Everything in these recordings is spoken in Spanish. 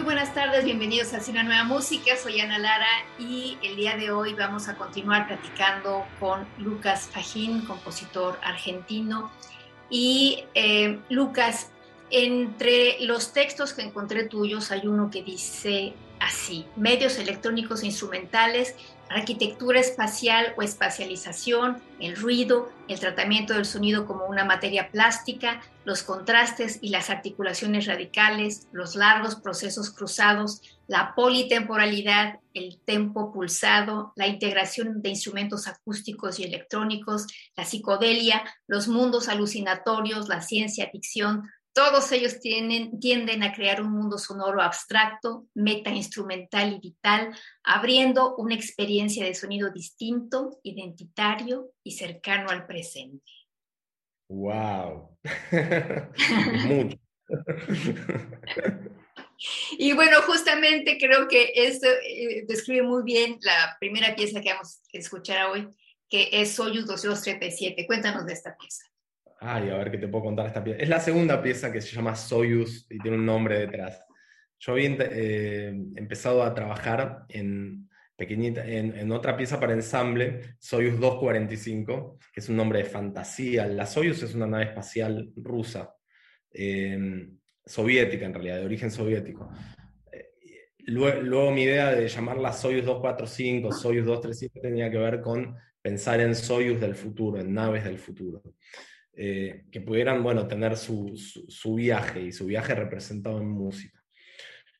Muy buenas tardes, bienvenidos a Una Nueva Música. Soy Ana Lara y el día de hoy vamos a continuar platicando con Lucas Fajín, compositor argentino. Y eh, Lucas, entre los textos que encontré tuyos hay uno que dice así, medios electrónicos e instrumentales arquitectura espacial o espacialización, el ruido, el tratamiento del sonido como una materia plástica, los contrastes y las articulaciones radicales, los largos procesos cruzados, la politemporalidad, el tempo pulsado, la integración de instrumentos acústicos y electrónicos, la psicodelia, los mundos alucinatorios, la ciencia ficción, todos ellos tienden a crear un mundo sonoro abstracto, meta instrumental y vital, abriendo una experiencia de sonido distinto, identitario y cercano al presente. ¡Wow! Mucho. Y bueno, justamente creo que esto eh, describe muy bien la primera pieza que vamos a escuchar hoy, que es Soyuz 2237. Cuéntanos de esta pieza. Ay, a ver qué te puedo contar esta pieza. Es la segunda pieza que se llama Soyuz y tiene un nombre detrás. Yo había eh, empezado a trabajar en, pequeñita, en, otra pieza para ensamble, Soyuz 245, que es un nombre de fantasía. La Soyuz es una nave espacial rusa, em, soviética en realidad, de origen soviético. Eh, luego, luego, mi idea de llamarla Soyuz 245, Soyuz 235 tenía que ver con pensar en Soyuz del futuro, en naves del futuro. Eh, que pudieran, bueno, tener su, su, viaje y su viaje representado en música.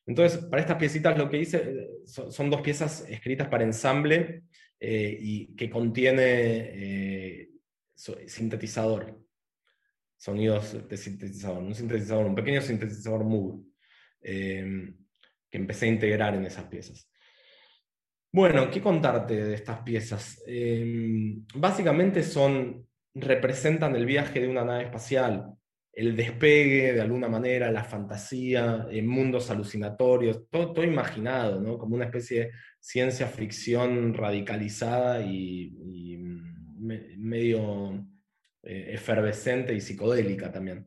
Entonces, para estas piecitas lo que hice eh, son, dos piezas escritas para ensamble eh, y que contiene sintetizador, sonidos de sintetizador, un sintetizador, un pequeño sintetizador Moog, que empecé a integrar en esas piezas. Bueno, ¿qué contarte de estas piezas? básicamente son representan el viaje de una nave espacial, el despegue de alguna manera, la fantasía, en mundos alucinatorios, todo, imaginado, ¿no? como una especie de ciencia ficción radicalizada y, medio eh, efervescente y psicodélica también.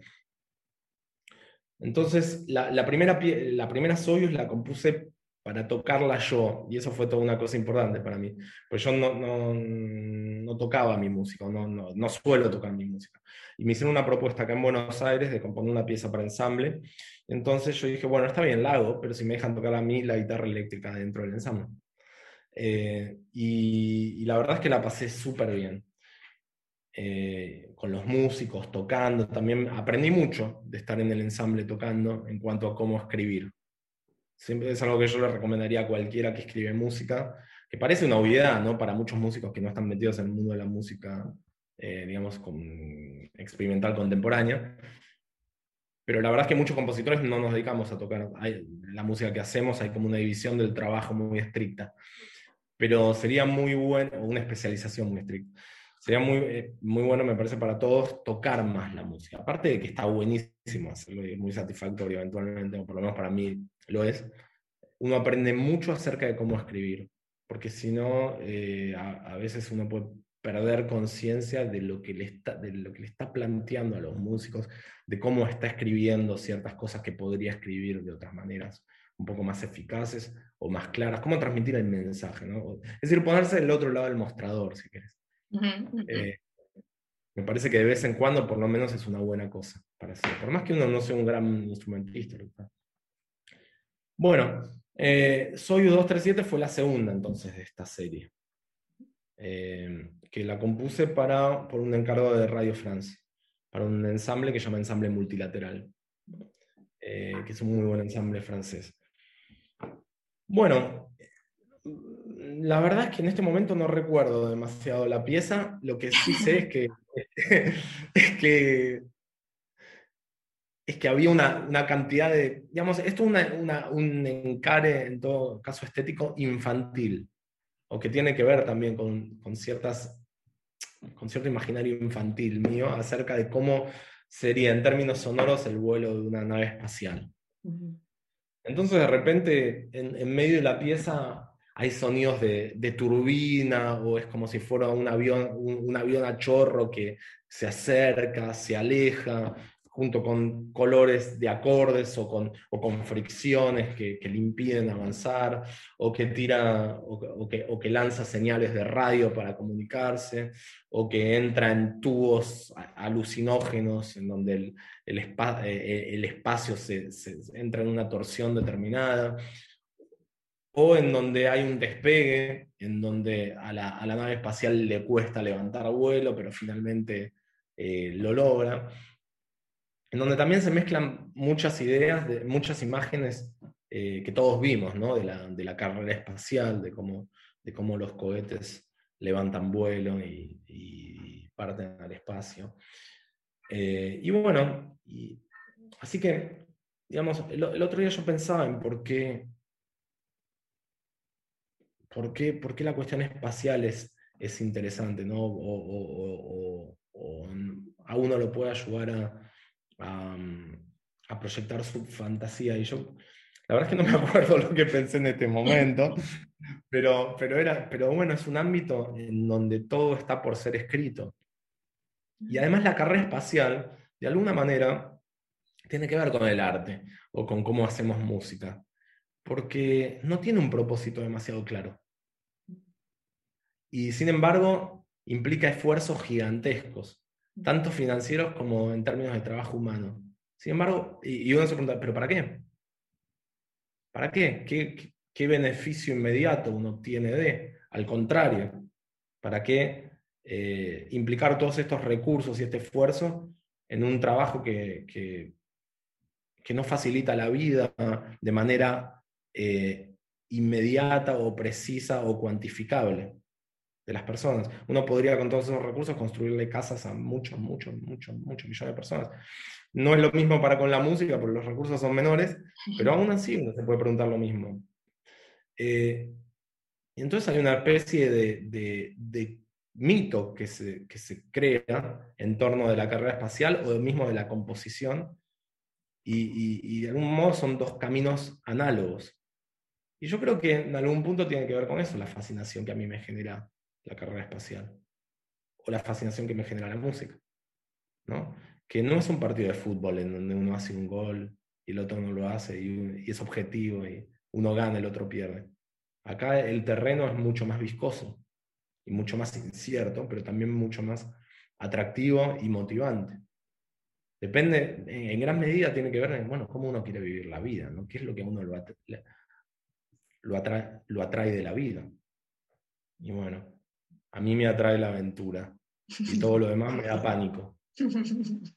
Entonces, la, primera, la primera Soyuz la compuse para tocarla yo, y eso fue toda una cosa importante para mí, pues yo no, no, no tocaba mi música, no, no, no, suelo tocar mi música. Y me hicieron una propuesta acá en Buenos Aires de componer una pieza para ensamble, entonces yo dije, bueno, está bien, la hago, pero si me dejan tocar a mí la guitarra eléctrica dentro del ensamble. Eh, y, la verdad es que la pasé súper bien. Eh, con los músicos, tocando, también aprendí mucho de estar en el ensamble tocando en cuanto a cómo escribir Siempre es algo que yo le recomendaría a cualquiera que escribe música, que parece una obviedad, ¿no? Para muchos músicos que no están metidos en el mundo de la música, eh, digamos, con, experimental contemporánea. Pero la verdad es que muchos compositores no nos dedicamos a tocar la música que hacemos, hay como una división del trabajo muy estricta. Pero sería muy bueno, una especialización muy estricta. Sería muy, eh, muy bueno, me parece, para todos tocar más la música. Aparte de que está buenísimo hacerlo y muy satisfactorio eventualmente, o por lo menos para mí lo es, uno aprende mucho acerca de cómo escribir, porque si no, eh, a, veces uno puede perder conciencia de, lo que le está, de lo que le está planteando a los músicos, de cómo está escribiendo ciertas cosas que podría escribir de otras maneras un poco más eficaces o más claras, cómo transmitir el mensaje, ¿no? Es decir, ponerse del otro lado del mostrador, si quieres. Eh, me parece que de vez en cuando por lo menos es una buena cosa parecido, por más que uno no sea un gran instrumentista. Bueno, eh, Soyuz 237 fue la segunda entonces de esta serie, eh, que la compuse para, por un encargo de Radio France, para un ensamble que se llama Ensamble Multilateral, eh, que es un muy buen ensamble francés. Bueno, la verdad es que en este momento no recuerdo demasiado la pieza, lo que sí sé es que, es que que había una, cantidad de, digamos, esto es un encare, en todo caso estético, infantil, o que tiene que ver también con, ciertas, con cierto imaginario infantil mío acerca de cómo sería en términos sonoros el vuelo de una nave espacial. Entonces de repente en, medio de la pieza hay sonidos de, turbina o es como si fuera un avión, un avión a chorro que se acerca, se aleja, junto con colores de acordes o con, o con fricciones que, le impiden avanzar, o que, tira, o, que, o, que, lanza señales de radio para comunicarse, o que entra en tubos alucinógenos en donde el, el, eh, el espacio se, entra en una torsión determinada, o en donde hay un despegue, en donde a la, a la nave espacial le cuesta levantar vuelo, pero finalmente eh, lo logra en donde también se mezclan muchas ideas, de, muchas imágenes eh, que todos vimos, ¿no? de, la, carrera espacial, de cómo, de cómo los cohetes levantan vuelo y, parten al espacio. Eh, y bueno, así que, digamos, el, otro día yo pensaba en por qué, por qué, por qué la cuestión espacial es, es interesante, ¿no? o a uno lo puede ayudar a a, proyectar su fantasía. Y yo, la verdad es que no me acuerdo lo que pensé en este momento, pero, pero, era, pero bueno, es un ámbito en donde todo está por ser escrito. Y además la carrera espacial, de alguna manera, tiene que ver con el arte o con cómo hacemos música, porque no tiene un propósito demasiado claro. Y sin embargo, implica esfuerzos gigantescos tanto financieros como en términos de trabajo humano. Sin embargo, y, uno se pregunta, ¿pero para qué? ¿Para qué? ¿Qué, beneficio inmediato uno tiene de? Al contrario, ¿para qué eh, implicar todos estos recursos y este esfuerzo en un trabajo que, que, no facilita la vida de manera eh, inmediata o precisa o cuantificable? De las personas. Uno podría con todos esos recursos construirle casas a muchos, muchos, muchos, muchos millones de personas. No es lo mismo para con la música, porque los recursos son menores, pero aún así uno se puede preguntar lo mismo. Eh, y entonces hay una especie de, de, mito que se, que se, crea en torno de la carrera espacial o mismo de la composición, y, y de algún modo son dos caminos análogos. Y yo creo que en algún punto tiene que ver con eso, la fascinación que a mí me genera la carrera espacial, o la fascinación que me genera la música, ¿no? Que no es un partido de fútbol en donde uno hace un gol y el otro no lo hace y, es objetivo y uno gana, y el otro pierde. Acá el terreno es mucho más viscoso y mucho más incierto, pero también mucho más atractivo y motivante. Depende, en, gran medida tiene que ver en, bueno, cómo uno quiere vivir la vida, ¿no? ¿Qué es lo que a uno lo, lo, atrae, lo atrae de la vida? Y bueno, a mí me atrae la aventura y todo lo demás me da pánico.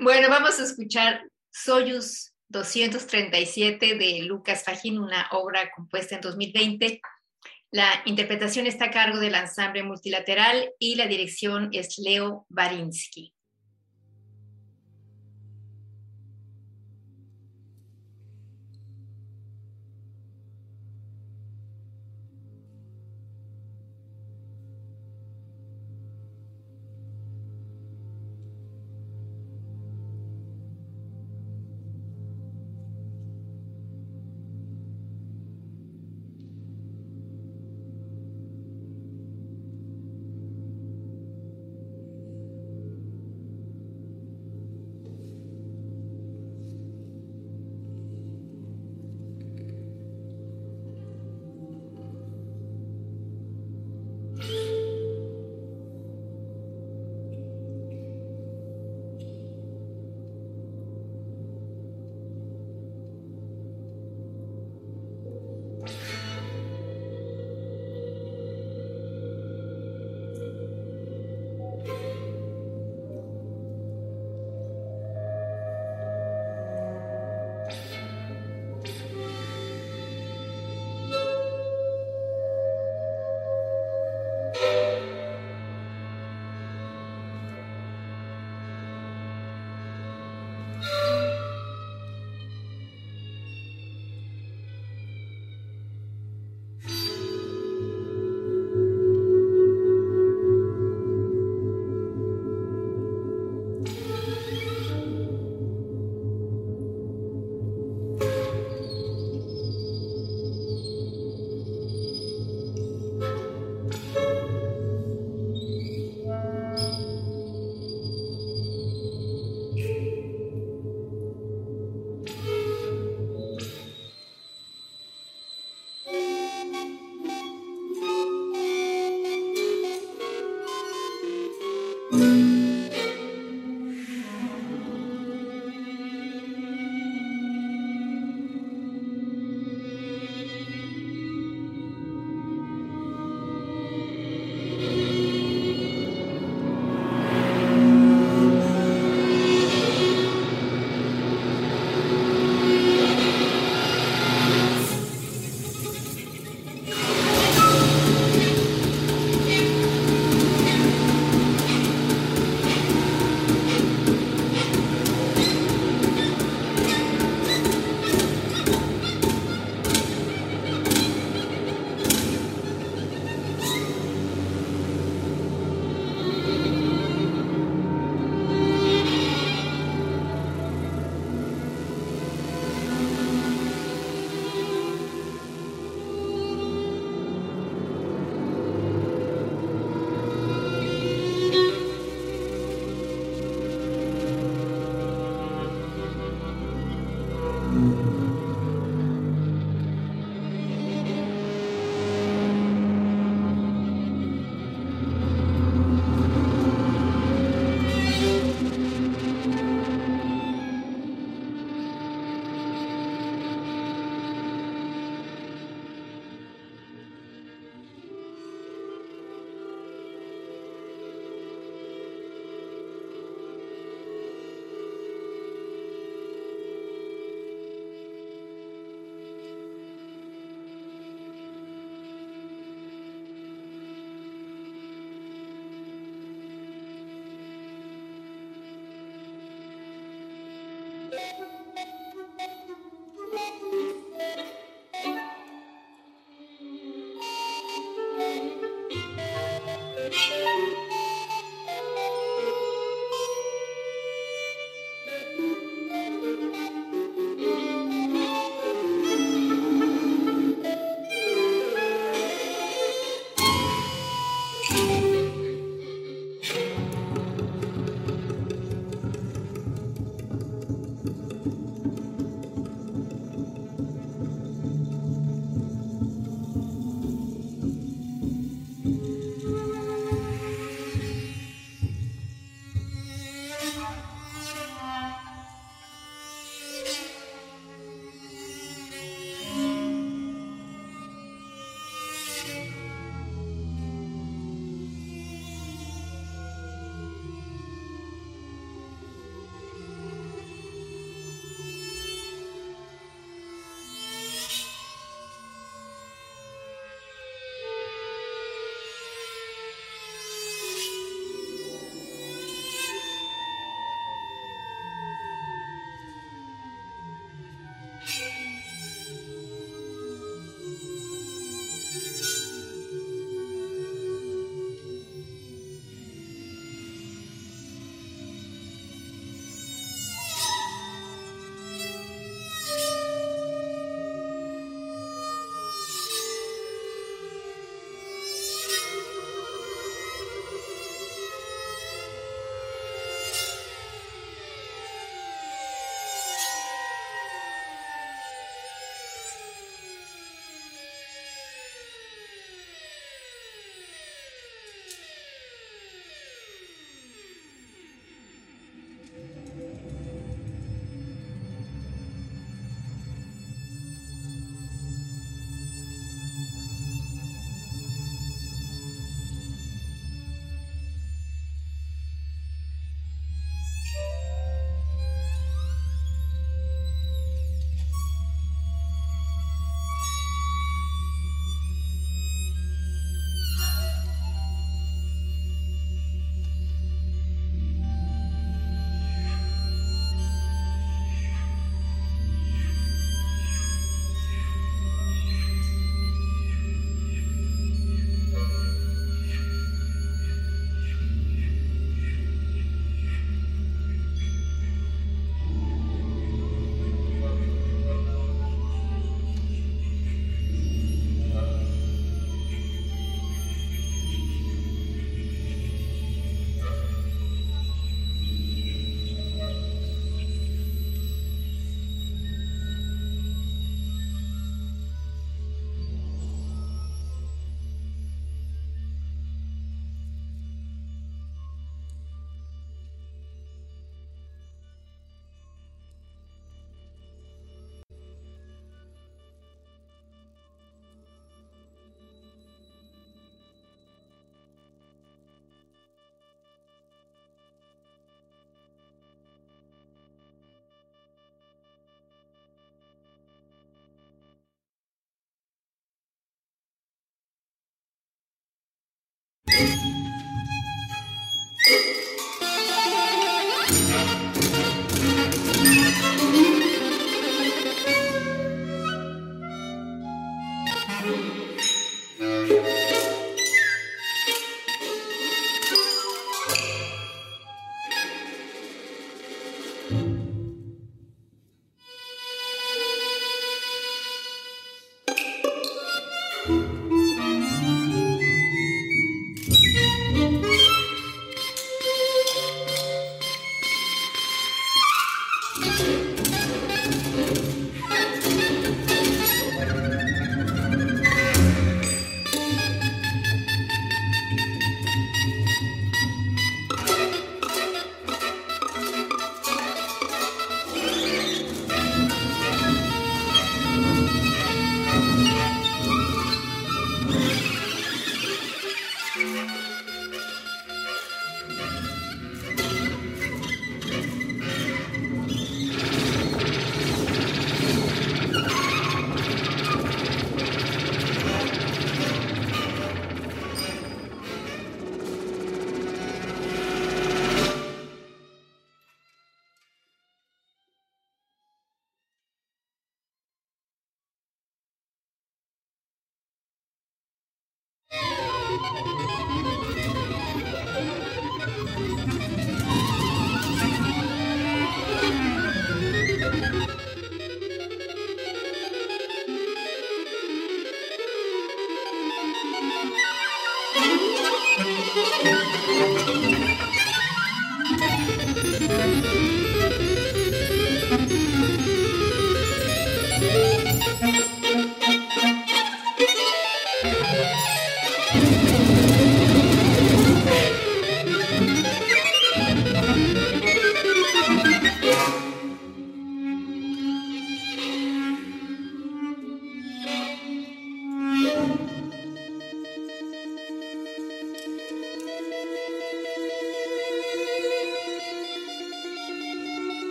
Bueno, vamos a escuchar Soyuz 237 de Lucas Fajín, una obra compuesta en 2020. La interpretación está a cargo del ensamble multilateral y la dirección es Leo Barinsky.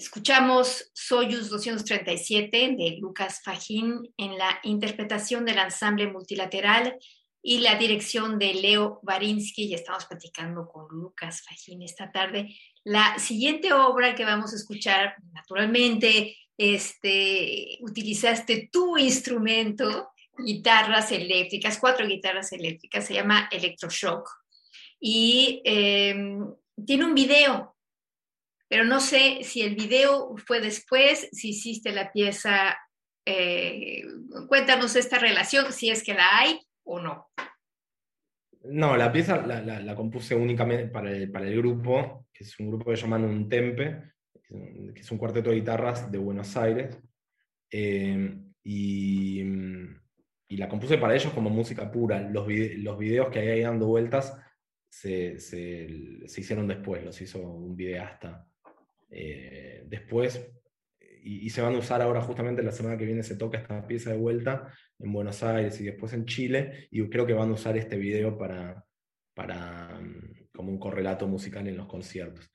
Escuchamos Soyuz 237 de Lucas Fajín en la interpretación del ensamble multilateral y la dirección de Leo Barinsky. Y estamos platicando con Lucas Fajín esta tarde. La siguiente obra que vamos a escuchar, naturalmente, este, utilizaste tu instrumento, guitarras eléctricas, cuatro guitarras eléctricas, se llama Electroshock. Y eh, tiene un video pero no sé si el video fue después, si hiciste la pieza. Eh, cuéntanos esta relación, si es que la hay o no. No, la pieza la, compuse únicamente para el, para el, grupo, que es un grupo que llaman Un Tempe, que es un cuarteto de guitarras de Buenos Aires. Eh, y, la compuse para ellos como música pura. Los, los videos que hay ahí dando vueltas se, se, se, hicieron después, los hizo un videasta eh, después, y, se van a usar ahora justamente la semana que viene se toca esta pieza de vuelta en Buenos Aires y después en Chile, y creo que van a usar este video para, para mm, como un correlato musical en los conciertos.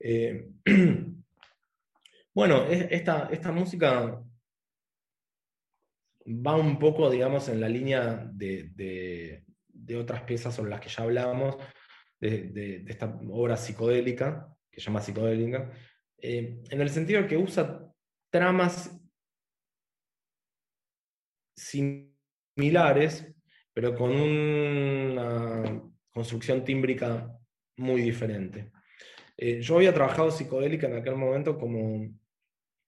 Eh, bueno, esta, esta música va un poco, digamos, en la línea de, de, otras piezas sobre las que ya hablamos, de, de, esta obra psicodélica, que llama psicodélica, eh, en el sentido que usa tramas similares, pero con una construcción tímbrica muy diferente. Eh, yo había trabajado psicodélica en aquel momento como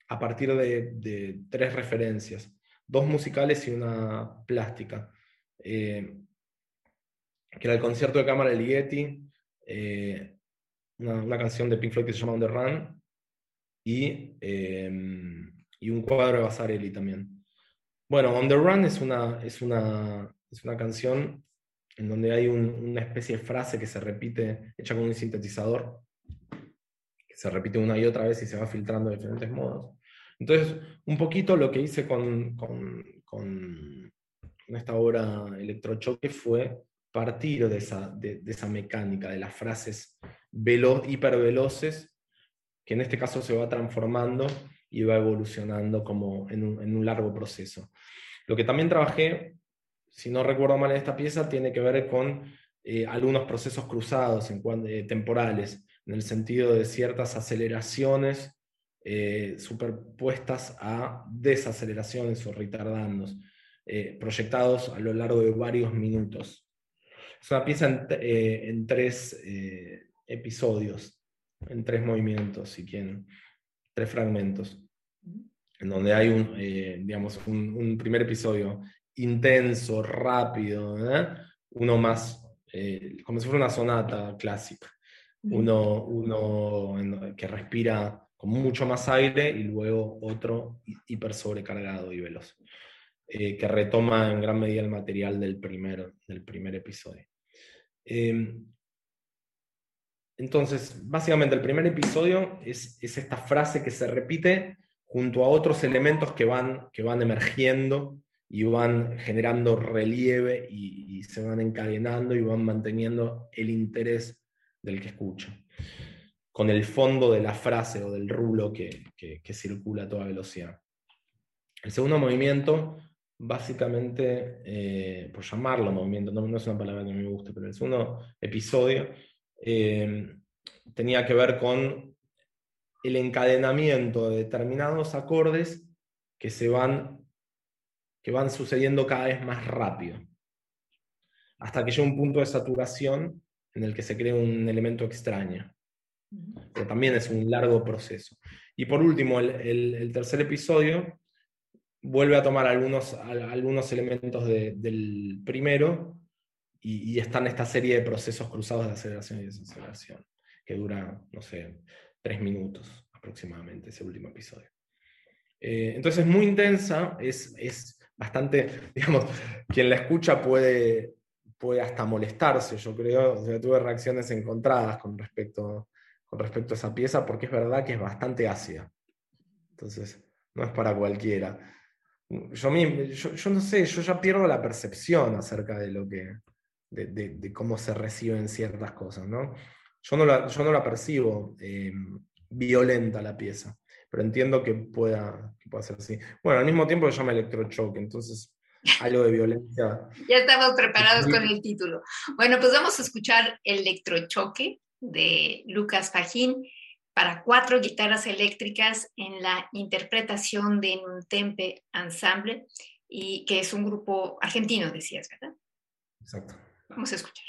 a partir de, tres referencias, dos musicales y una plástica, eh, que era el concierto de cámara de Ligeti, una, canción de Pink Floyd que se llama On the Run y, em, y un cuadro de Basarelli también. Bueno, On the Run es una, es una, es una canción en donde hay una especie de frase que se repite, hecha con un sintetizador, que se repite una y otra vez y se va filtrando de diferentes modos. Entonces, un poquito lo que hice con, con, con esta obra Electrochoque fue partir de esa, de, esa mecánica, de las frases velo, hiperveloces, que en este caso se va transformando y va evolucionando como en un, largo proceso. Lo que también trabajé, si no recuerdo mal en esta pieza, tiene que ver con eh, algunos procesos cruzados en eh, temporales, en el sentido de ciertas aceleraciones eh, superpuestas a desaceleraciones o retardandos, proyectados a lo largo de varios minutos. Es una pieza en, eh, tres episodios, en tres movimientos, si quieren, tres fragmentos, en donde hay un, eh, digamos, un, primer episodio intenso, rápido, uno más, como si fuera una sonata clásica, uno, uno que respira con mucho más aire y luego otro hiper sobrecargado y veloz. que retoma en gran medida el material del primer, del primer episodio. Em, entonces, básicamente el primer episodio es, esta frase que se repite junto a otros elementos que van, que van emergiendo y van generando relieve y, se van encadenando y van manteniendo el interés del que escucha, con el fondo de la frase o del rulo que, que circula a toda velocidad. El segundo movimiento básicamente, eh, por llamarlo movimiento, no, es una palabra que me guste, pero el segundo episodio eh, tenía que ver con el encadenamiento de determinados acordes que se van, que van sucediendo cada vez más rápido, hasta que llega un punto de saturación en el que se crea un elemento extraño. Pero también es un largo proceso. Y por último, el tercer episodio vuelve a tomar algunos, algunos elementos del primero y, y, está en esta serie de procesos cruzados de aceleración y desaceleración, que dura, no sé, tres minutos aproximadamente ese último episodio. Eh, entonces es muy intensa, es, es bastante, digamos, quien la escucha puede, puede hasta molestarse, yo creo, tuve reacciones encontradas con respecto, con respecto a esa pieza, porque es verdad que es bastante ácida. Entonces, no es para cualquiera yo, yo, no sé, yo ya pierdo la percepción acerca de lo que, de, cómo se reciben ciertas cosas, ¿no? Yo no la, yo no la percibo eh, violenta la pieza, pero entiendo que pueda, que pueda ser así. Bueno, al mismo tiempo se llama electrochoque, entonces algo de violencia. Ya estamos preparados con el título. Bueno, pues vamos a escuchar Electrochoque de Lucas Fajín para cuatro guitarras eléctricas en la interpretación de un tempe Ensemble, y que es un grupo argentino, decías, ¿verdad? Exacto. Vamos a escuchar.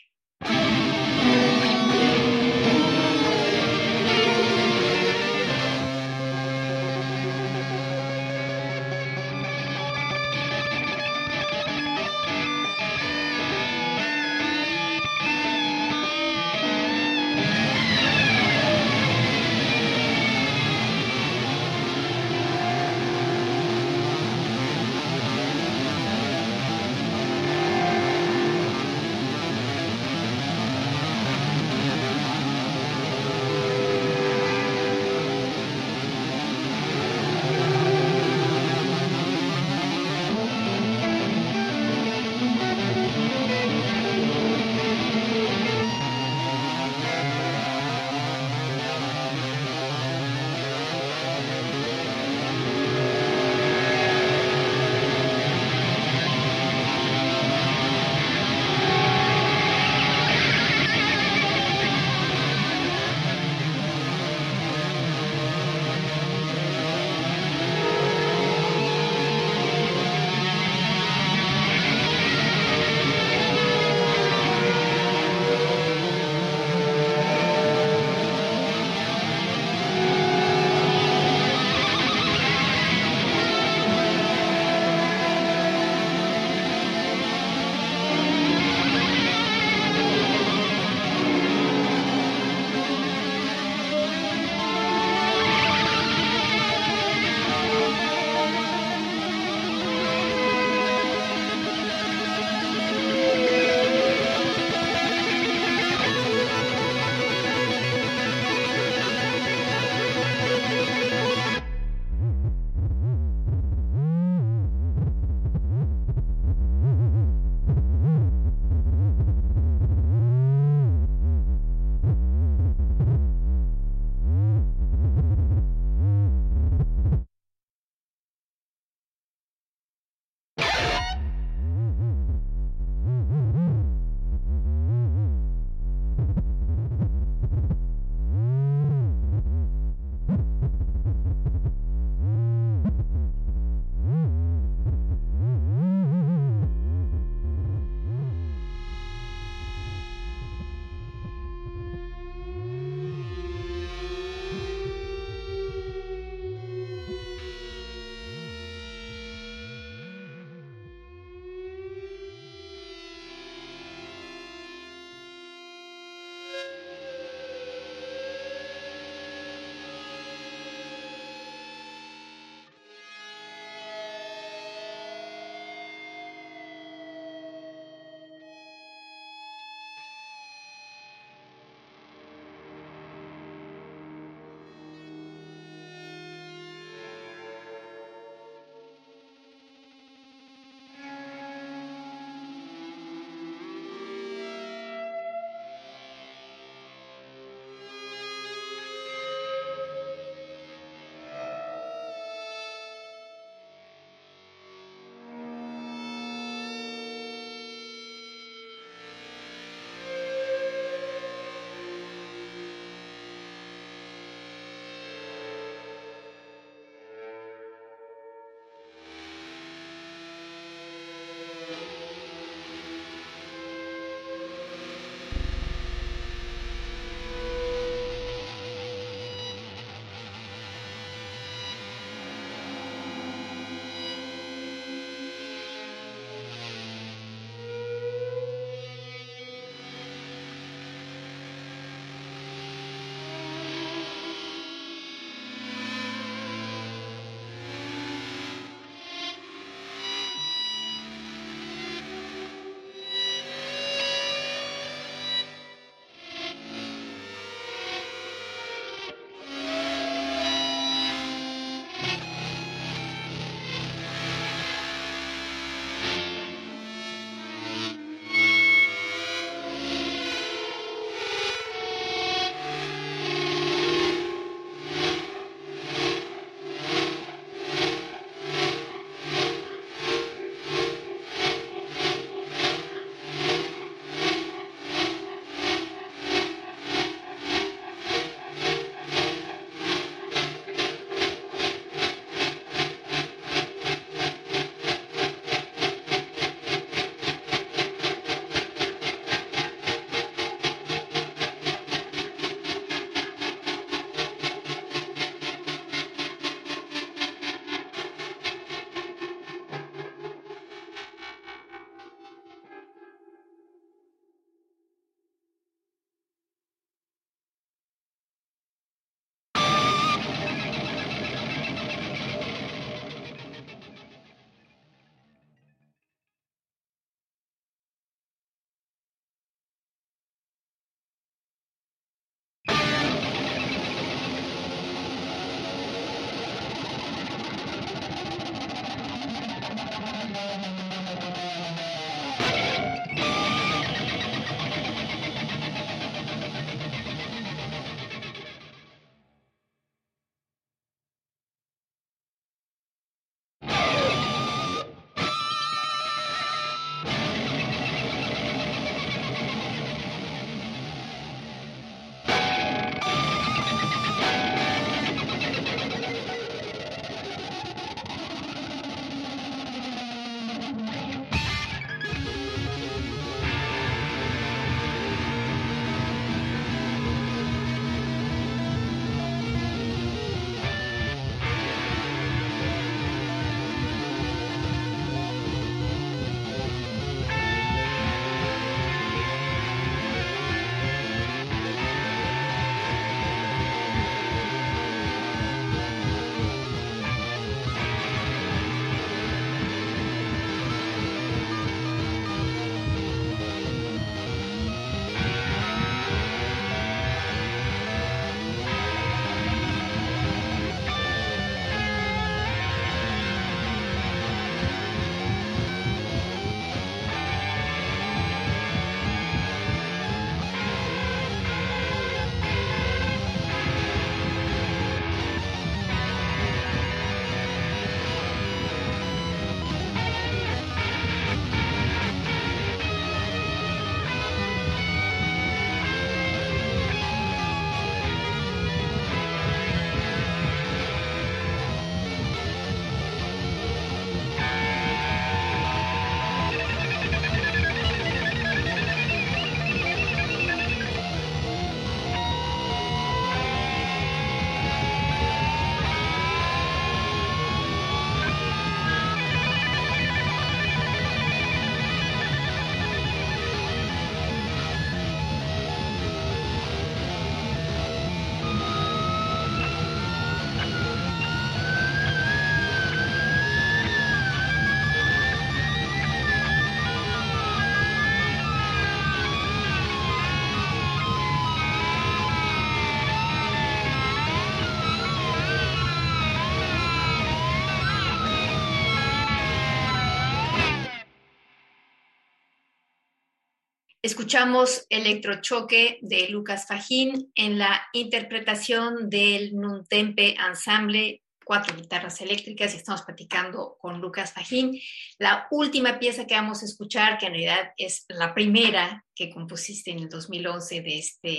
Escuchamos Electrochoque de Lucas Fajín en la interpretación del Nuntempe Ensemble, cuatro guitarras eléctricas, y estamos platicando con Lucas Fajín. La última pieza que vamos a escuchar, que en realidad es la primera que compusiste en el 2011 de este,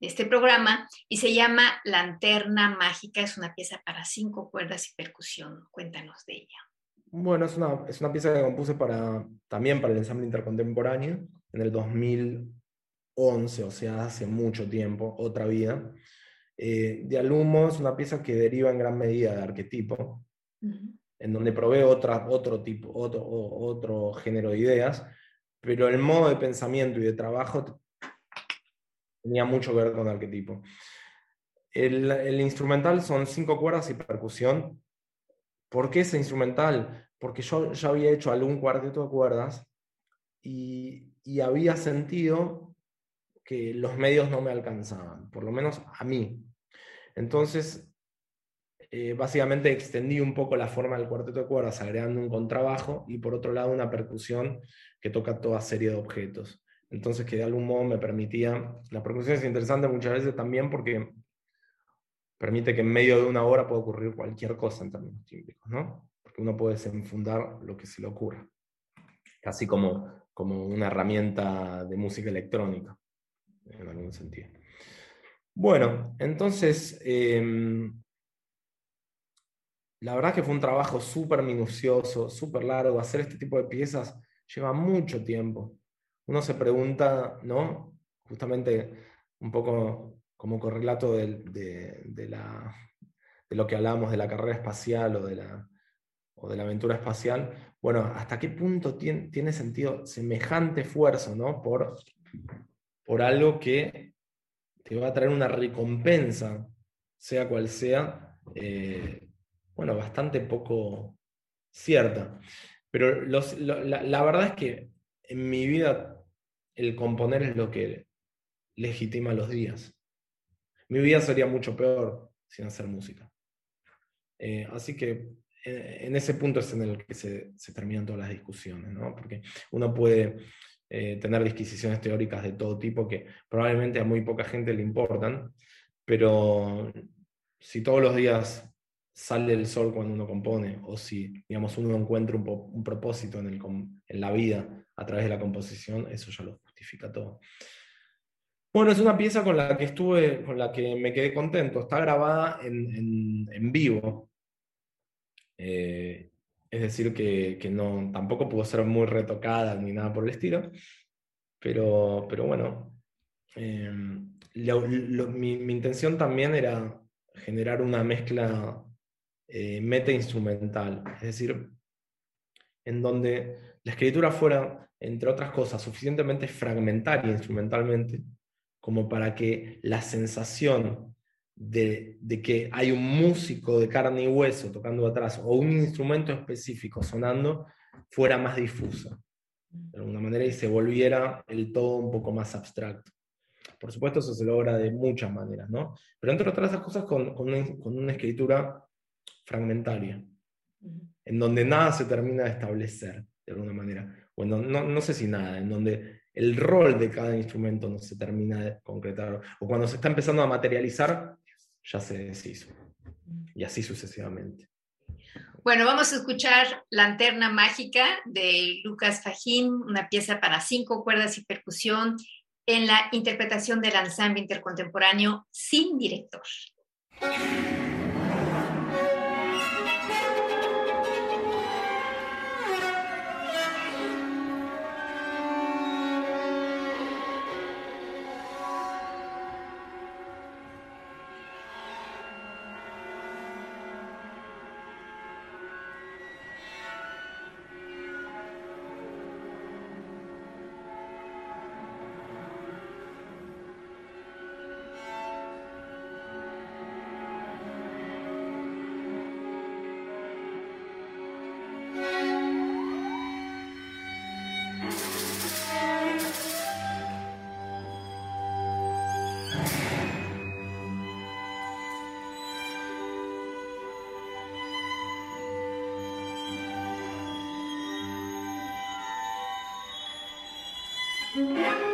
de este programa, y se llama Lanterna Mágica. Es una pieza para cinco cuerdas y percusión. Cuéntanos de ella. Bueno, es una, es una pieza que compuse para, también para el ensamble intercontemporáneo en el 2011, o sea, hace mucho tiempo, otra vida. Eh, de Alumo es una pieza que deriva en gran medida de arquetipo, en donde provee otra, otro, tipo, otro, otro género de ideas, pero el modo de pensamiento y de trabajo tenía mucho que ver con arquetipo. El, el instrumental son cinco cuerdas y percusión. ¿Por qué ese instrumental? Porque yo ya había hecho algún cuarteto de cuerdas y, y había sentido que los medios no me alcanzaban, por lo menos a mí. Entonces, eh, básicamente extendí un poco la forma del cuarteto de cuerdas, agregando un contrabajo y por otro lado una percusión que toca toda serie de objetos. Entonces, que de algún modo me permitía, la percusión es interesante muchas veces también porque permite que en medio de una hora pueda ocurrir cualquier cosa en términos típicos, ¿no? Porque uno puede desenfundar lo que se le ocurra. Así como como una herramienta de música electrónica, en algún sentido. Bueno, entonces, em, la verdad que fue un trabajo súper minucioso, súper largo. Hacer este tipo de piezas lleva mucho tiempo. Uno se pregunta, ¿no? Justamente un poco como correlato de, de, lo que hablábamos de la carrera espacial o de la, o de la aventura espacial, bueno, ¿hasta qué punto tiene, sentido semejante esfuerzo ¿no? por, por algo que te va a traer una recompensa, sea cual sea, eh, bueno, bastante poco cierta. Pero la, la verdad es que en mi vida el componer es lo que legitima los días. Mi vida sería mucho peor sin hacer música. Eh, así que en ese punto es en el que se, terminan todas las discusiones, ¿no? porque uno puede eh, tener disquisiciones teóricas de todo tipo que probablemente a muy poca gente le importan, pero si todos los días sale el sol cuando uno compone, o si digamos, uno encuentra un, propósito en, la vida a través de la composición, eso ya lo justifica todo. Bueno, es una pieza con la que estuve, con la que me quedé contento. Está grabada en vivo, eh, es decir, que, no, tampoco pudo ser muy retocada ni nada por el estilo, pero, pero bueno, eh, mi, intención también era generar una mezcla eh, meta-instrumental, es decir, en donde la escritura fuera, entre otras cosas, suficientemente fragmentaria instrumentalmente como para que la sensación de, que hay un músico de carne y hueso tocando atrás o un instrumento específico sonando fuera más difusa, de alguna manera, y se volviera el todo un poco más abstracto. Por supuesto, eso se logra de muchas maneras, ¿no? Pero entre otras cosas, con, con, una, escritura fragmentaria, en donde nada se termina de establecer, de alguna manera. Bueno, no, no sé si nada, en donde el rol de cada instrumento no se termina de concretar, o cuando se está empezando a materializar, ya se deshizo. Y así sucesivamente. Bueno, vamos a escuchar Lanterna Mágica de Lucas Fajín, una pieza para cinco cuerdas y percusión en la interpretación del ensamble intercontemporáneo sin director. Música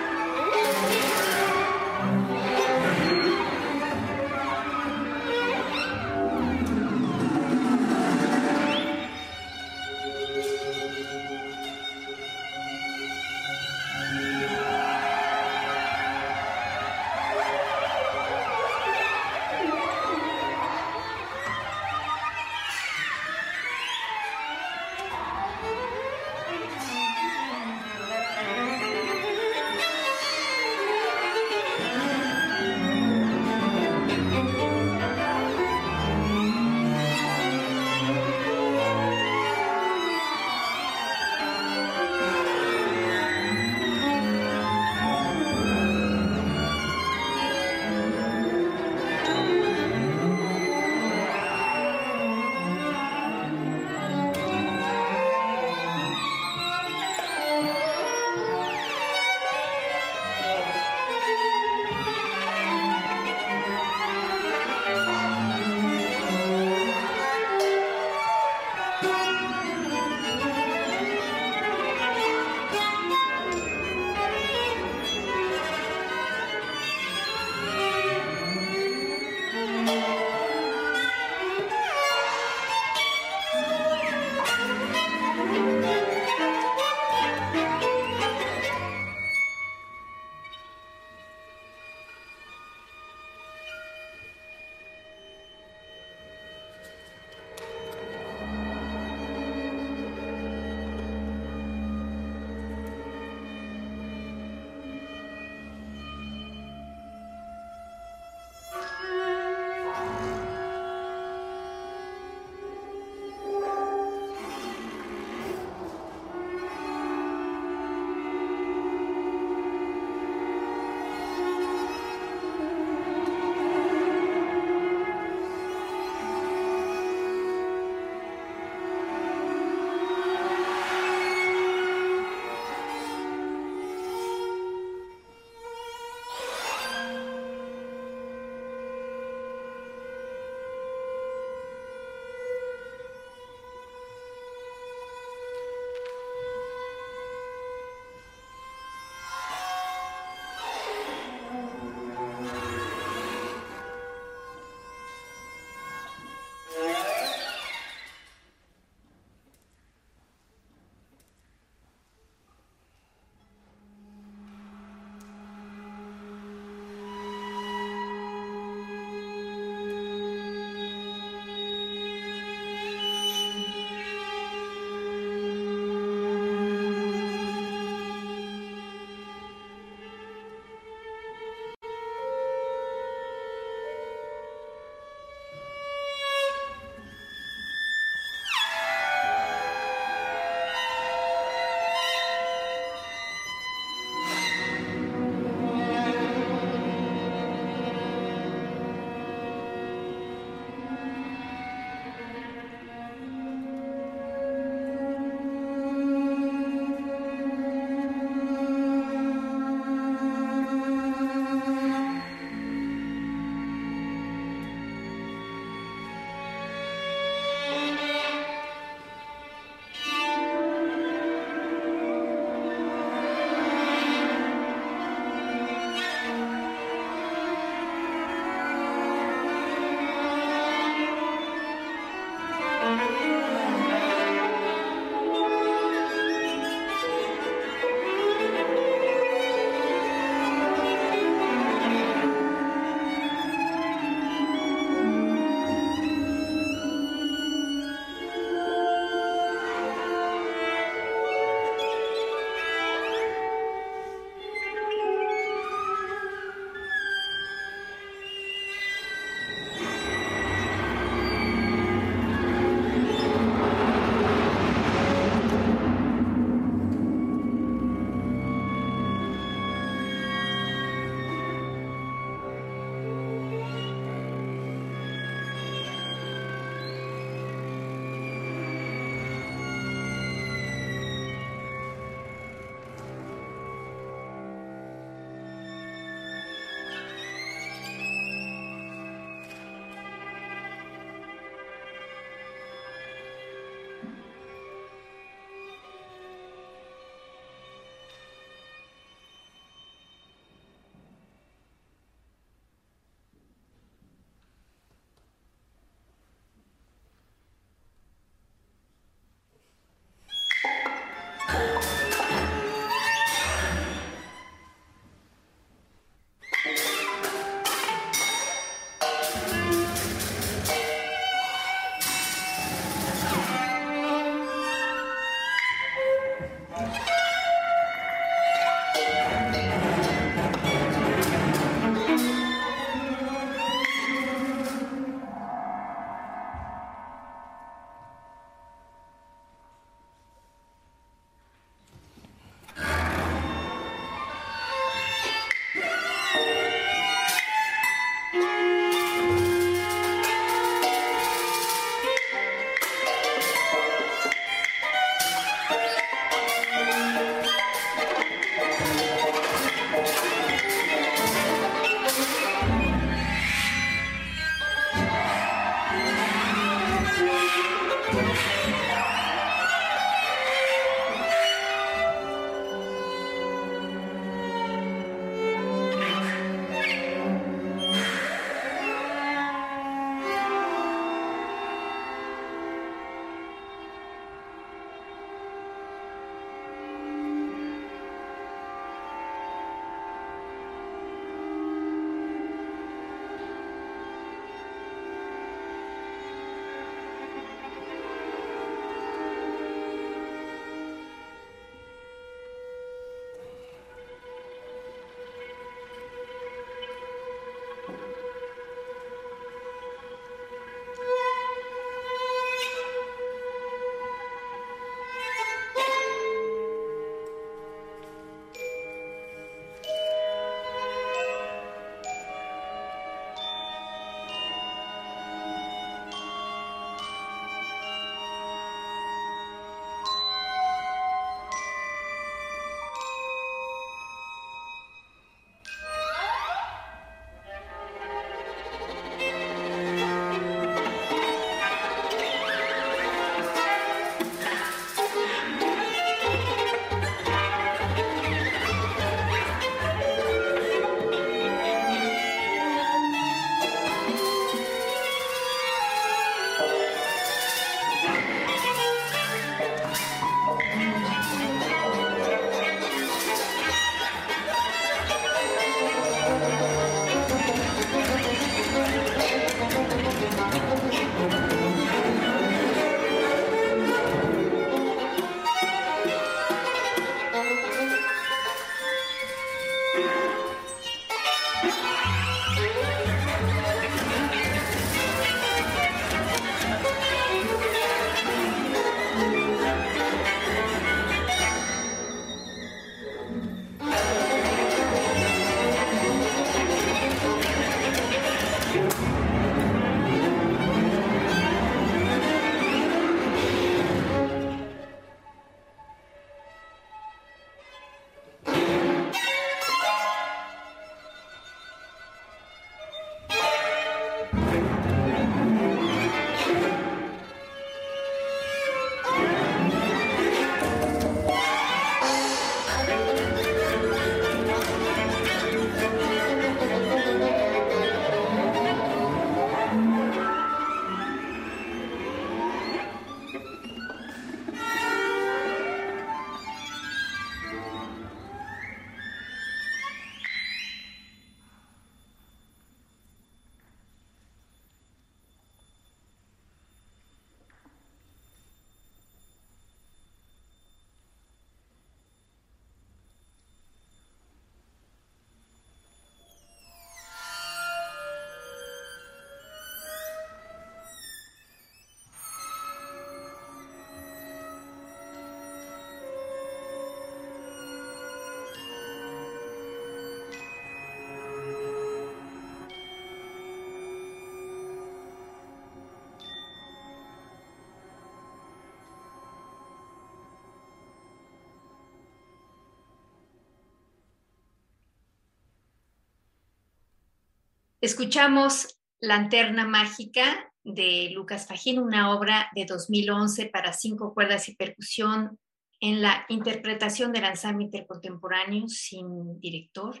Escuchamos Lanterna Mágica de Lucas Fajín, una obra de 2011 para cinco cuerdas y percusión en la interpretación del ensamble intercontemporáneo sin director.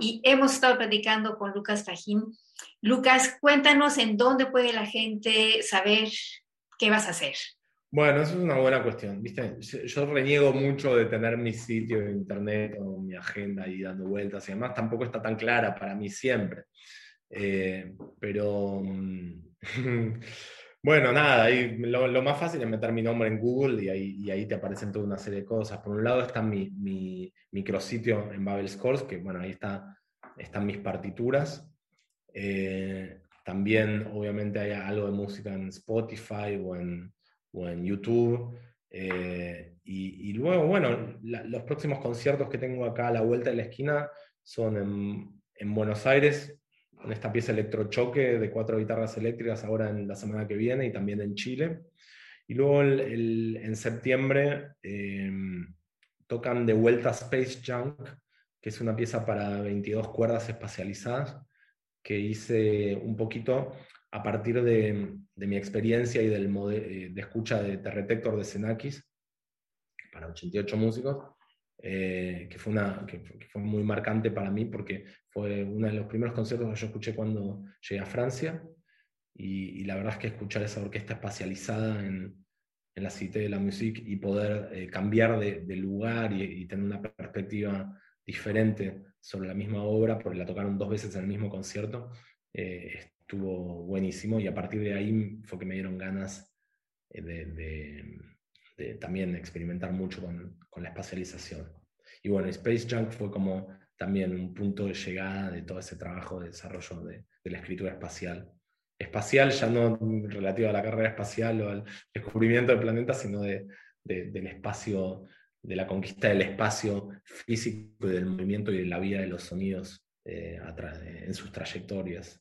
Y hemos estado platicando con Lucas Fajín. Lucas, cuéntanos en dónde puede la gente saber qué vas a hacer. Bueno, eso es una buena cuestión. ¿viste? Yo reniego mucho de tener mi sitio de internet o mi agenda ahí dando vueltas y además tampoco está tan clara para mí siempre. Eh, pero mm, bueno, nada, ahí lo, más fácil es meter mi nombre en Google y ahí, te aparecen toda una serie de cosas. Por un lado está mi, mi micrositio en Babel Scores, que bueno, ahí está, están mis partituras. Eh, también obviamente hay algo de música en Spotify o en, o en YouTube. Eh, y, luego, bueno, los próximos conciertos que tengo acá a la vuelta de la esquina son en, en Buenos Aires, con esta pieza electrochoque de cuatro guitarras eléctricas ahora en la semana que viene y también en Chile. Y luego en septiembre em, tocan de vuelta Space Junk, que es una pieza para 22 cuerdas espacializadas, que hice un poquito a partir de, mi experiencia y del eh, de escucha de Terretector de Xenakis, para 88 músicos, eh, que, fue una, que, fue muy marcante para mí porque fue uno de los primeros conciertos que yo escuché cuando llegué a Francia y, la verdad es que escuchar esa orquesta espacializada en, en la Cité de la Musique y poder eh, cambiar de, lugar y, tener una perspectiva diferente sobre la misma obra, porque la tocaron dos veces en el mismo concierto, eh, estuvo buenísimo y a partir de ahí fue que me dieron ganas de también experimentar mucho con, la espacialización. Y bueno, Space Junk fue como también un punto de llegada de todo ese trabajo de desarrollo de, de la escritura espacial. Espacial ya no relativo a la carrera espacial o al descubrimiento del planeta, sino de, del espacio, de la conquista del espacio físico y del movimiento y de la vida de los sonidos eh, en sus trayectorias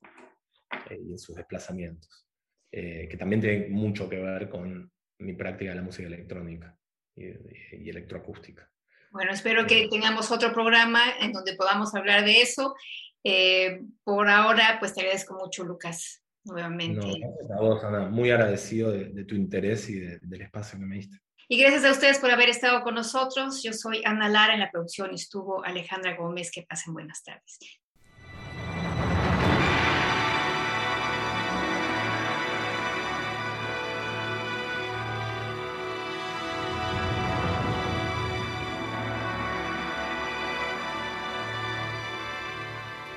eh, y en sus desplazamientos, eh, que también tiene mucho que ver con mi práctica de la música electrónica y, electroacústica. Bueno, espero que tengamos otro programa en donde podamos hablar de eso. Eh, por ahora, pues te agradezco mucho, Lucas, nuevamente. No, a vos, Ana. Muy agradecido de, tu interés y del espacio que me diste. Y gracias a ustedes por haber estado con nosotros. Yo soy Ana Lara en la producción y estuvo Alejandra Gómez. Que pasen buenas tardes.